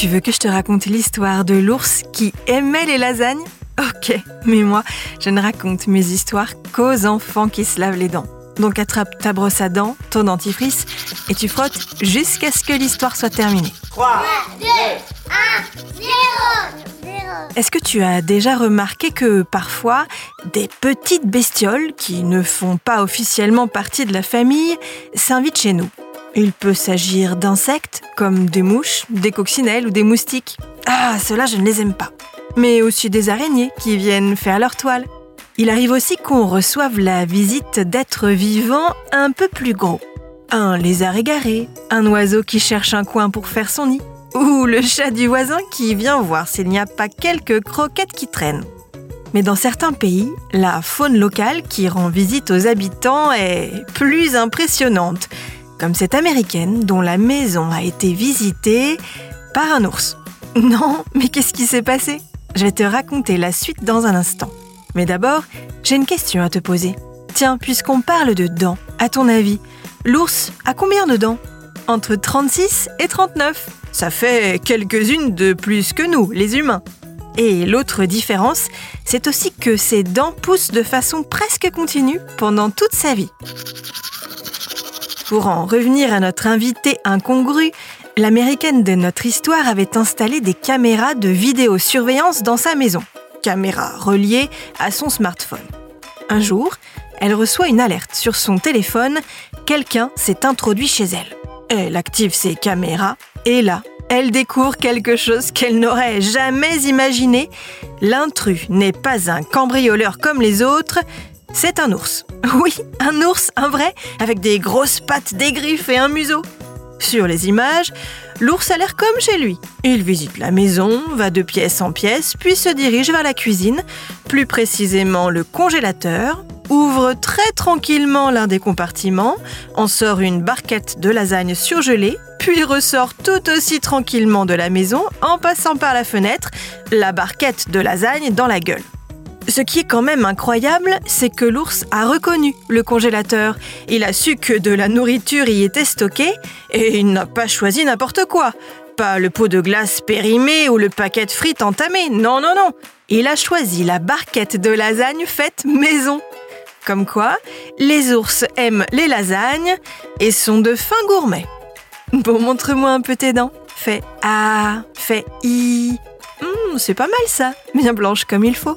Tu veux que je te raconte l'histoire de l'ours qui aimait les lasagnes? Ok, mais moi, je ne raconte mes histoires qu'aux enfants qui se lavent les dents. Donc attrape ta brosse à dents, ton dentifrice, et tu frottes jusqu'à ce que l'histoire soit terminée. 3, 2, 1, 0, Est-ce que tu as déjà remarqué que parfois, des petites bestioles qui ne font pas officiellement partie de la famille s'invitent chez nous? Il peut s'agir d'insectes comme des mouches, des coccinelles ou des moustiques. Ah, ceux-là, je ne les aime pas. Mais aussi des araignées qui viennent faire leur toile. Il arrive aussi qu'on reçoive la visite d'êtres vivants un peu plus gros. Un lézard égaré, un oiseau qui cherche un coin pour faire son nid, ou le chat du voisin qui vient voir s'il n'y a pas quelques croquettes qui traînent. Mais dans certains pays, la faune locale qui rend visite aux habitants est plus impressionnante, comme cette américaine dont la maison a été visitée par un ours. Non, mais qu'est-ce qui s'est passé? Je vais te raconter la suite dans un instant. Mais d'abord, j'ai une question à te poser. Tiens, puisqu'on parle de dents, à ton avis, l'ours a combien de dents? Entre 36 et 39. Ça fait quelques-unes de plus que nous, les humains. Et l'autre différence, c'est aussi que ses dents poussent de façon presque continue pendant toute sa vie. Pour en revenir à notre invité incongru, l'américaine de notre histoire avait installé des caméras de vidéosurveillance dans sa maison caméra reliée à son smartphone. Un jour, elle reçoit une alerte sur son téléphone, quelqu'un s'est introduit chez elle. Elle active ses caméras et là, elle découvre quelque chose qu'elle n'aurait jamais imaginé. L'intrus n'est pas un cambrioleur comme les autres, c'est un ours. Oui, un ours, un vrai, avec des grosses pattes, des griffes et un museau. Sur les images, l'ours a l'air comme chez lui. Il visite la maison, va de pièce en pièce, puis se dirige vers la cuisine, plus précisément le congélateur, ouvre très tranquillement l'un des compartiments, en sort une barquette de lasagne surgelée, puis ressort tout aussi tranquillement de la maison en passant par la fenêtre, la barquette de lasagne dans la gueule. Ce qui est quand même incroyable, c'est que l'ours a reconnu le congélateur. Il a su que de la nourriture y était stockée et il n'a pas choisi n'importe quoi. Pas le pot de glace périmé ou le paquet de frites entamé. Non, non, non. Il a choisi la barquette de lasagne faite maison. Comme quoi, les ours aiment les lasagnes et sont de fins gourmets. Bon, montre-moi un peu tes dents. Fais A, fais I. Hmm, c'est pas mal ça, bien blanche comme il faut.